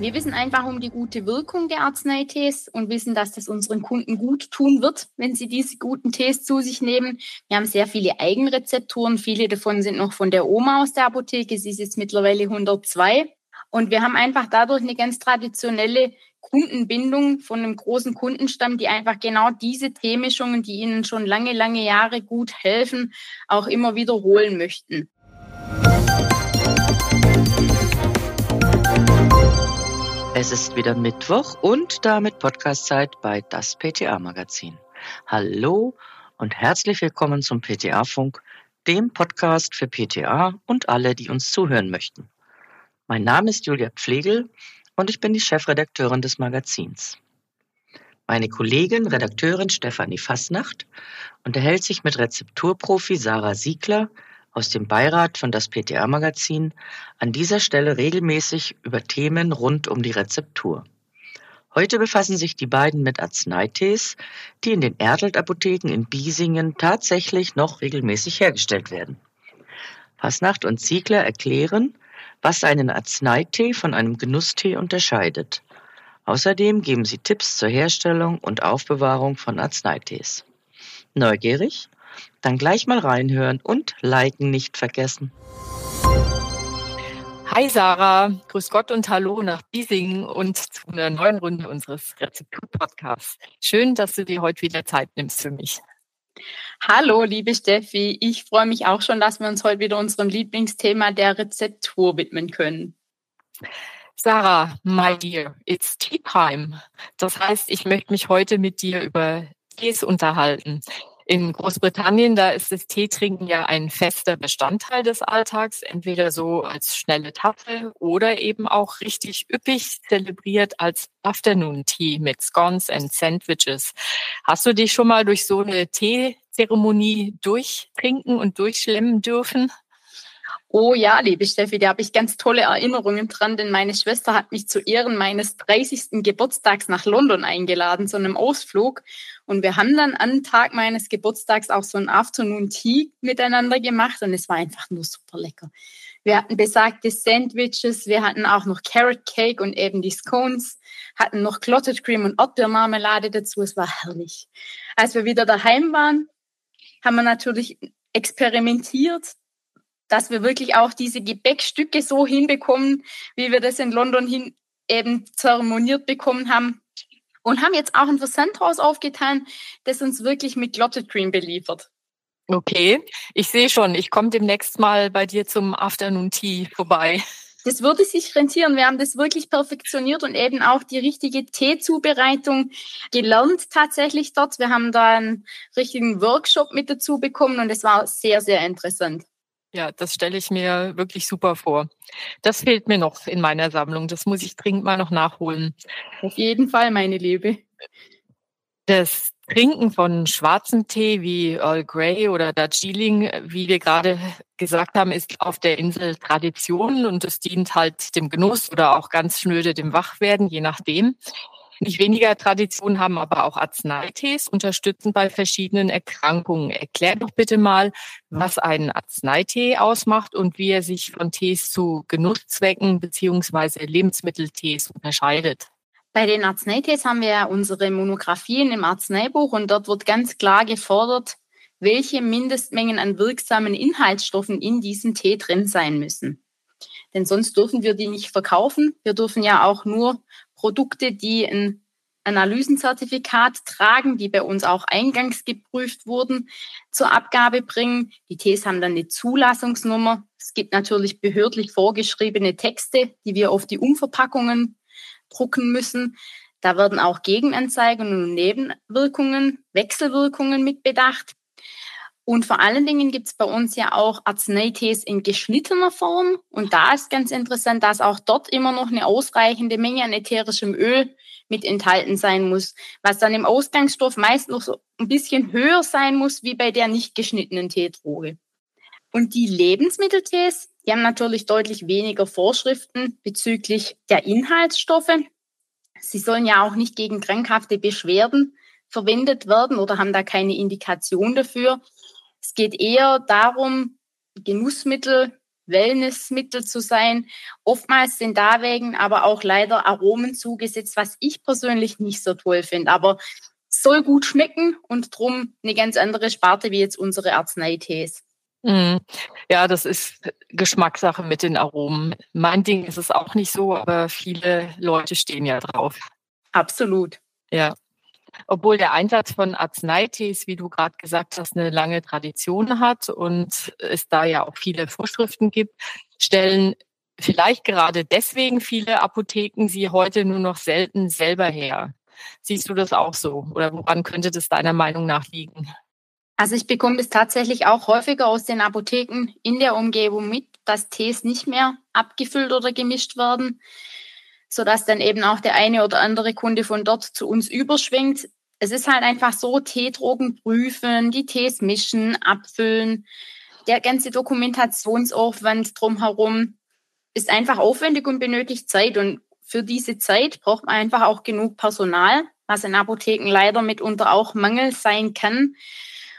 Wir wissen einfach um die gute Wirkung der Arzneitees und wissen, dass das unseren Kunden gut tun wird, wenn sie diese guten Tees zu sich nehmen. Wir haben sehr viele Eigenrezepturen. Viele davon sind noch von der Oma aus der Apotheke. Sie ist jetzt mittlerweile 102. Und wir haben einfach dadurch eine ganz traditionelle Kundenbindung von einem großen Kundenstamm, die einfach genau diese Teemischungen, die ihnen schon lange, lange Jahre gut helfen, auch immer wiederholen möchten. Es ist wieder Mittwoch und damit Podcastzeit bei das PTA Magazin. Hallo und herzlich willkommen zum PTA Funk, dem Podcast für PTA und alle, die uns zuhören möchten. Mein Name ist Julia Pflegel und ich bin die Chefredakteurin des Magazins. Meine Kollegin, Redakteurin Stefanie Fasnacht, unterhält sich mit Rezepturprofi Sarah Siegler aus dem Beirat von das PTA-Magazin an dieser Stelle regelmäßig über Themen rund um die Rezeptur. Heute befassen sich die beiden mit Arzneitees, die in den Erdelt-Apotheken in Biesingen tatsächlich noch regelmäßig hergestellt werden. Fasnacht und Ziegler erklären, was einen Arzneitee von einem Genusstee unterscheidet. Außerdem geben sie Tipps zur Herstellung und Aufbewahrung von Arzneitees. Neugierig? Dann gleich mal reinhören und liken nicht vergessen. Hi Sarah, grüß Gott und hallo nach Biesingen und zu einer neuen Runde unseres Rezeptur-Podcasts. Schön, dass du dir heute wieder Zeit nimmst für mich. Hallo, liebe Steffi. Ich freue mich auch schon, dass wir uns heute wieder unserem Lieblingsthema der Rezeptur widmen können. Sarah, my dear, it's tea time. Das heißt, ich möchte mich heute mit dir über Tees unterhalten. In Großbritannien, da ist das Teetrinken ja ein fester Bestandteil des Alltags, entweder so als schnelle Tasse oder eben auch richtig üppig zelebriert als Afternoon Tea mit Scones and Sandwiches. Hast du dich schon mal durch so eine Teezeremonie durchtrinken und durchschlemmen dürfen? Oh ja, liebe Steffi, da habe ich ganz tolle Erinnerungen dran, denn meine Schwester hat mich zu Ehren meines 30. Geburtstags nach London eingeladen zu einem Ausflug. Und wir haben dann am Tag meines Geburtstags auch so ein Afternoon Tea miteinander gemacht und es war einfach nur super lecker. Wir hatten besagte Sandwiches, wir hatten auch noch Carrot Cake und eben die Scones, hatten noch Clotted Cream und Erdbeermarmelade dazu. Es war herrlich. Als wir wieder daheim waren, haben wir natürlich experimentiert, dass wir wirklich auch diese Gebäckstücke so hinbekommen, wie wir das in London hin eben zeremoniert bekommen haben. Und haben jetzt auch ein Versandhaus aufgetan, das uns wirklich mit Clotted Cream beliefert. Okay, ich sehe schon, ich komme demnächst mal bei dir zum Afternoon Tea vorbei. Das würde sich rentieren. Wir haben das wirklich perfektioniert und eben auch die richtige Teezubereitung gelernt tatsächlich dort. Wir haben da einen richtigen Workshop mit dazu bekommen und es war sehr, sehr interessant. Ja, das stelle ich mir wirklich super vor. Das fehlt mir noch in meiner Sammlung. Das muss ich dringend mal noch nachholen. Auf jeden Fall, meine Liebe. Das Trinken von schwarzem Tee wie Earl Grey oder Darjeeling, wie wir gerade gesagt haben, ist auf der Insel Tradition und es dient halt dem Genuss oder auch ganz schnöde dem Wachwerden, je nachdem. Nicht weniger Tradition haben aber auch Arzneitees, unterstützen bei verschiedenen Erkrankungen. Erklär doch bitte mal, was einen Arzneitee ausmacht und wie er sich von Tees zu Genusszwecken beziehungsweise Lebensmitteltees unterscheidet. Bei den Arzneitees haben wir ja unsere Monographien im Arzneibuch und dort wird ganz klar gefordert, welche Mindestmengen an wirksamen Inhaltsstoffen in diesem Tee drin sein müssen. Denn sonst dürfen wir die nicht verkaufen. Wir dürfen ja auch nur Produkte, die ein Analysenzertifikat tragen, die bei uns auch eingangs geprüft wurden, zur Abgabe bringen. Die Tees haben dann eine Zulassungsnummer. Es gibt natürlich behördlich vorgeschriebene Texte, die wir auf die Umverpackungen drucken müssen. Da werden auch Gegenanzeigen und Nebenwirkungen, Wechselwirkungen mit bedacht. Und vor allen Dingen gibt es bei uns ja auch Arzneitees in geschnittener Form. Und da ist ganz interessant, dass auch dort immer noch eine ausreichende Menge an ätherischem Öl mit enthalten sein muss, was dann im Ausgangsstoff meist noch so ein bisschen höher sein muss wie bei der nicht geschnittenen Teedroge. Und die Lebensmitteltees, die haben natürlich deutlich weniger Vorschriften bezüglich der Inhaltsstoffe. Sie sollen ja auch nicht gegen krankhafte Beschwerden verwendet werden oder haben da keine Indikation dafür. Es geht eher darum, Genussmittel Wellnessmittel zu sein. Oftmals sind da wegen aber auch leider Aromen zugesetzt, was ich persönlich nicht so toll finde. Aber soll gut schmecken und drum eine ganz andere Sparte wie jetzt unsere Arzneitees. Mhm. Ja, das ist Geschmackssache mit den Aromen. Mein Ding ist es auch nicht so, aber viele Leute stehen ja drauf. Absolut. Ja. Obwohl der Einsatz von Arzneitees, wie du gerade gesagt hast, eine lange Tradition hat und es da ja auch viele Vorschriften gibt, stellen vielleicht gerade deswegen viele Apotheken sie heute nur noch selten selber her. Siehst du das auch so? Oder woran könnte das deiner Meinung nach liegen? Also ich bekomme das tatsächlich auch häufiger aus den Apotheken in der Umgebung mit, dass Tees nicht mehr abgefüllt oder gemischt werden, sodass dann eben auch der eine oder andere Kunde von dort zu uns überschwingt. Es ist halt einfach so, Teedrogen prüfen, die Tees mischen, abfüllen, der ganze Dokumentationsaufwand drumherum ist einfach aufwendig und benötigt Zeit. Und für diese Zeit braucht man einfach auch genug Personal, was in Apotheken leider mitunter auch Mangel sein kann.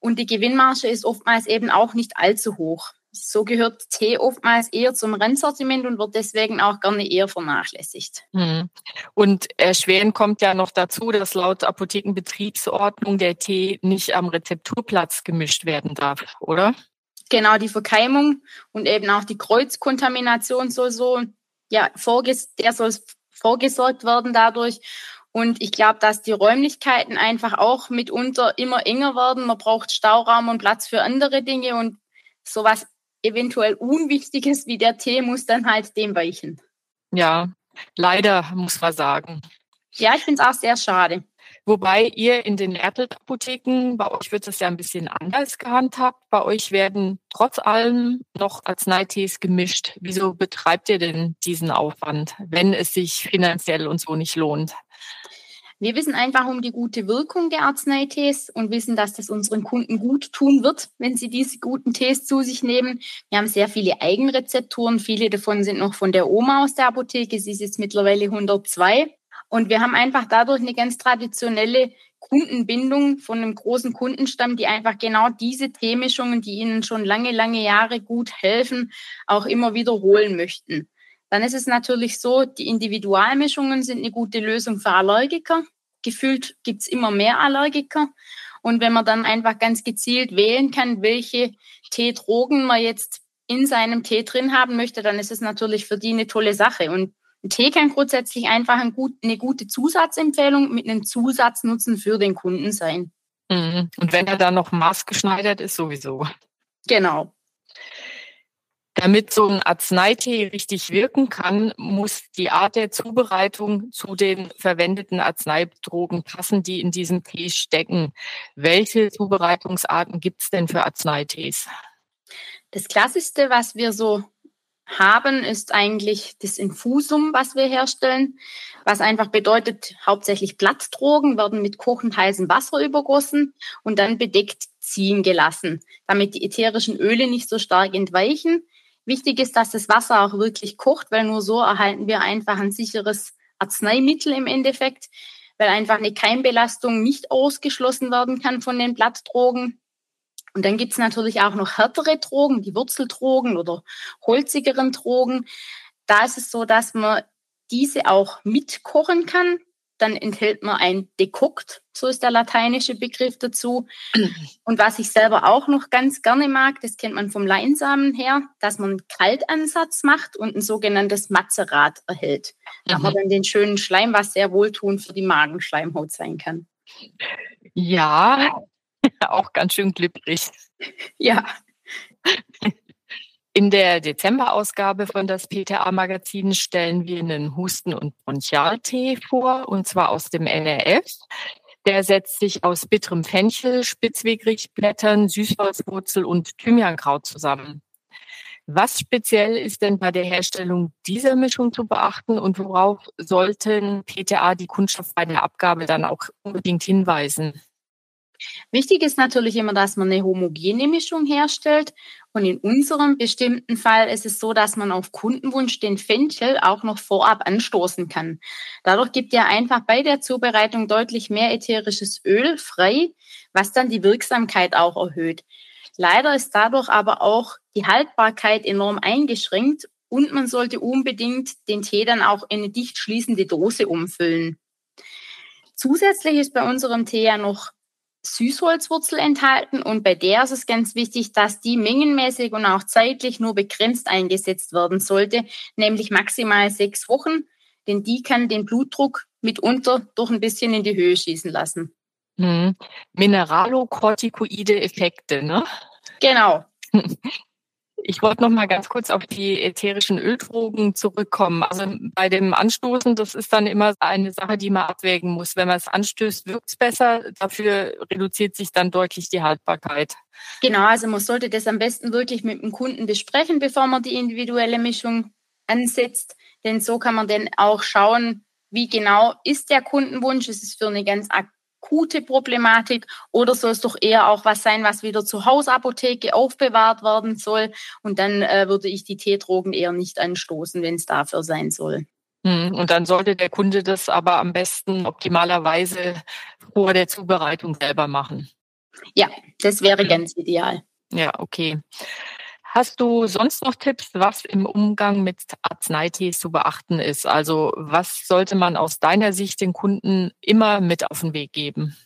Und die Gewinnmarge ist oftmals eben auch nicht allzu hoch. So gehört Tee oftmals eher zum Rennsortiment und wird deswegen auch gerne eher vernachlässigt. Hm. Und erschwerend kommt ja noch dazu, dass laut Apothekenbetriebsordnung der Tee nicht am Rezepturplatz gemischt werden darf, oder? Genau, die Verkeimung und eben auch die Kreuzkontamination soll so, ja, vorges der soll vorgesorgt werden dadurch. Und ich glaube, dass die Räumlichkeiten einfach auch mitunter immer enger werden. Man braucht Stauraum und Platz für andere Dinge und sowas eventuell Unwichtiges wie der Tee muss dann halt dem weichen. Ja, leider muss man sagen. Ja, ich finde es auch sehr schade. Wobei ihr in den Erdelt-Apotheken, bei euch wird es ja ein bisschen anders gehandhabt. Bei euch werden trotz allem noch Arzneitees gemischt. Wieso betreibt ihr denn diesen Aufwand, wenn es sich finanziell und so nicht lohnt? Wir wissen einfach um die gute Wirkung der Arzneitees und wissen, dass das unseren Kunden gut tun wird, wenn sie diese guten Tees zu sich nehmen. Wir haben sehr viele Eigenrezepturen. Viele davon sind noch von der Oma aus der Apotheke. Sie ist jetzt mittlerweile 102. Und wir haben einfach dadurch eine ganz traditionelle Kundenbindung von einem großen Kundenstamm, die einfach genau diese Teemischungen, die ihnen schon lange, lange Jahre gut helfen, auch immer wiederholen möchten. Dann ist es natürlich so, die Individualmischungen sind eine gute Lösung für Allergiker. Gefühlt gibt's immer mehr Allergiker. Und wenn man dann einfach ganz gezielt wählen kann, welche Teedrogen man jetzt in seinem Tee drin haben möchte, dann ist es natürlich für die eine tolle Sache. Und ein Tee kann grundsätzlich einfach ein gut, eine gute Zusatzempfehlung mit einem Zusatznutzen für den Kunden sein. Mhm. Und wenn er dann noch maßgeschneidert ist, sowieso. Genau. Damit so ein Arzneitee richtig wirken kann, muss die Art der Zubereitung zu den verwendeten Arzneidrogen passen, die in diesem Tee stecken. Welche Zubereitungsarten gibt es denn für Arzneitees? Das Klassischste, was wir so haben, ist eigentlich das Infusum, was wir herstellen, was einfach bedeutet, hauptsächlich Blattdrogen werden mit kochend heißem Wasser übergossen und dann bedeckt ziehen gelassen, damit die ätherischen Öle nicht so stark entweichen. Wichtig ist, dass das Wasser auch wirklich kocht, weil nur so erhalten wir einfach ein sicheres Arzneimittel im Endeffekt, weil einfach eine Keimbelastung nicht ausgeschlossen werden kann von den Blattdrogen. Und dann gibt's natürlich auch noch härtere Drogen, die Wurzeldrogen oder holzigeren Drogen. Da ist es so, dass man diese auch mitkochen kann dann enthält man ein Dekokt, so ist der lateinische Begriff dazu. Und was ich selber auch noch ganz gerne mag, das kennt man vom Leinsamen her, dass man einen Kaltansatz macht und ein sogenanntes Mazerat erhält. Da mhm. hat man dann den schönen Schleim, was sehr wohltuend für die Magenschleimhaut sein kann. Ja, auch ganz schön glibberig. Ja. In der Dezemberausgabe von das PTA-Magazin stellen wir einen Husten- und Bronchialtee vor, und zwar aus dem NRF. Der setzt sich aus bitterem Fenchel, Spitzwegriechblättern, Süßholzwurzel und Thymiankraut zusammen. Was speziell ist denn bei der Herstellung dieser Mischung zu beachten und worauf sollten PTA die Kunststoff bei der Abgabe dann auch unbedingt hinweisen? Wichtig ist natürlich immer, dass man eine homogene Mischung herstellt. Und in unserem bestimmten Fall ist es so, dass man auf Kundenwunsch den Fenchel auch noch vorab anstoßen kann. Dadurch gibt er einfach bei der Zubereitung deutlich mehr ätherisches Öl frei, was dann die Wirksamkeit auch erhöht. Leider ist dadurch aber auch die Haltbarkeit enorm eingeschränkt und man sollte unbedingt den Tee dann auch in eine dicht schließende Dose umfüllen. Zusätzlich ist bei unserem Tee ja noch Süßholzwurzel enthalten und bei der ist es ganz wichtig, dass die mengenmäßig und auch zeitlich nur begrenzt eingesetzt werden sollte, nämlich maximal sechs Wochen, denn die kann den Blutdruck mitunter doch ein bisschen in die Höhe schießen lassen. Hm. Mineralokortikoide Effekte, ne? Genau. Ich wollte noch mal ganz kurz auf die ätherischen Öldrogen zurückkommen. Also bei dem Anstoßen, das ist dann immer eine Sache, die man abwägen muss. Wenn man es anstößt, wirkt es besser. Dafür reduziert sich dann deutlich die Haltbarkeit. Genau, also man sollte das am besten wirklich mit dem Kunden besprechen, bevor man die individuelle Mischung ansetzt. Denn so kann man dann auch schauen, wie genau ist der Kundenwunsch. Ist es für eine ganz akute Problematik oder soll es doch eher auch was sein, was wieder zur Hausapotheke aufbewahrt werden soll? Und dann äh, würde ich die Teedrogen eher nicht anstoßen, wenn es dafür sein soll. Hm, und dann sollte der Kunde das aber am besten optimalerweise vor der Zubereitung selber machen. Ja, das wäre ganz ideal. Ja, okay. Hast du sonst noch Tipps, was im Umgang mit Arzneitees zu beachten ist? Also was sollte man aus deiner Sicht den Kunden immer mit auf den Weg geben?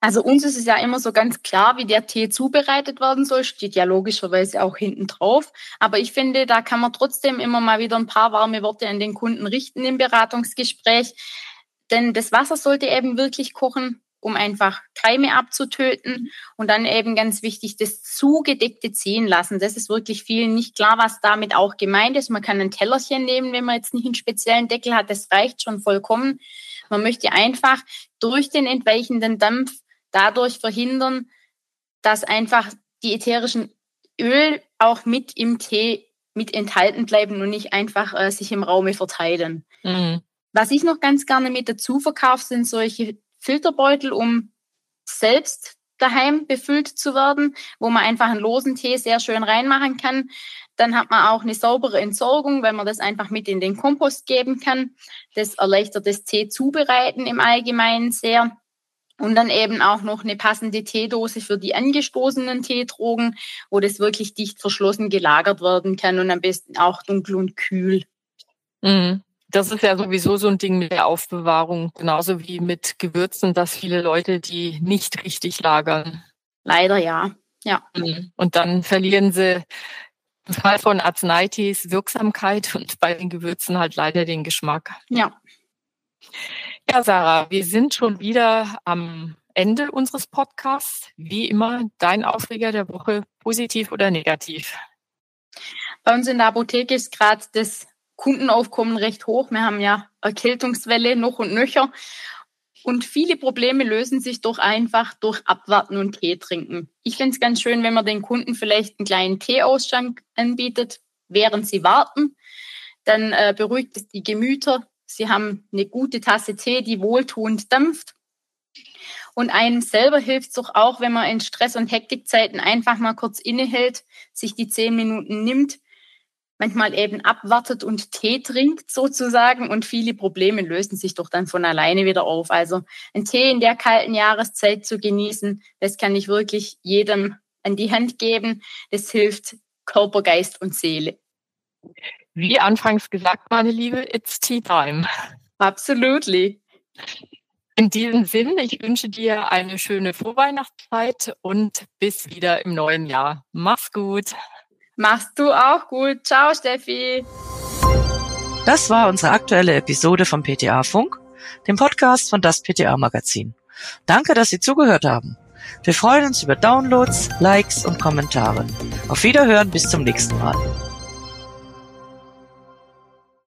Also uns ist es ja immer so ganz klar, wie der Tee zubereitet werden soll, steht ja logischerweise auch hinten drauf. Aber ich finde, da kann man trotzdem immer mal wieder ein paar warme Worte an den Kunden richten im Beratungsgespräch. Denn das Wasser sollte eben wirklich kochen um einfach Keime abzutöten. Und dann eben ganz wichtig, das zugedeckte ziehen lassen. Das ist wirklich vielen nicht klar, was damit auch gemeint ist. Man kann ein Tellerchen nehmen, wenn man jetzt nicht einen speziellen Deckel hat. Das reicht schon vollkommen. Man möchte einfach durch den entweichenden Dampf dadurch verhindern, dass einfach die ätherischen Öl auch mit im Tee mit enthalten bleiben und nicht einfach äh, sich im Raume verteilen. Mhm. Was ich noch ganz gerne mit dazu verkaufe, sind solche Filterbeutel, um selbst daheim befüllt zu werden, wo man einfach einen losen Tee sehr schön reinmachen kann. Dann hat man auch eine saubere Entsorgung, weil man das einfach mit in den Kompost geben kann. Das erleichtert das Tee zubereiten im Allgemeinen sehr. Und dann eben auch noch eine passende Teedose für die angestoßenen Teedrogen, wo das wirklich dicht verschlossen gelagert werden kann und am besten auch dunkel und kühl. Mhm. Das ist ja sowieso so ein Ding mit der Aufbewahrung, genauso wie mit Gewürzen, dass viele Leute die nicht richtig lagern. Leider ja, ja. Mhm. Und dann verlieren sie im Fall von Arzneitees Wirksamkeit und bei den Gewürzen halt leider den Geschmack. Ja. Ja, Sarah, wir sind schon wieder am Ende unseres Podcasts. Wie immer, dein Aufreger der Woche, positiv oder negativ? Bei uns in der Apotheke ist gerade das Kundenaufkommen recht hoch. Wir haben ja Erkältungswelle noch und nöcher. Und viele Probleme lösen sich doch einfach durch Abwarten und Tee trinken. Ich finde es ganz schön, wenn man den Kunden vielleicht einen kleinen Teeausschank anbietet, während sie warten. Dann äh, beruhigt es die Gemüter. Sie haben eine gute Tasse Tee, die wohltuend dampft. Und einem selber hilft es doch auch, wenn man in Stress- und Hektikzeiten einfach mal kurz innehält, sich die zehn Minuten nimmt, manchmal eben abwartet und Tee trinkt sozusagen und viele Probleme lösen sich doch dann von alleine wieder auf. Also ein Tee in der kalten Jahreszeit zu genießen, das kann ich wirklich jedem an die Hand geben. Das hilft Körper, Geist und Seele. Wie anfangs gesagt, meine Liebe, it's tea time. Absolutely. In diesem Sinn, ich wünsche dir eine schöne Vorweihnachtszeit und bis wieder im neuen Jahr. Mach's gut. Machst du auch gut. Ciao, Steffi. Das war unsere aktuelle Episode vom PTA Funk, dem Podcast von das PTA Magazin. Danke, dass Sie zugehört haben. Wir freuen uns über Downloads, Likes und Kommentare. Auf Wiederhören bis zum nächsten Mal.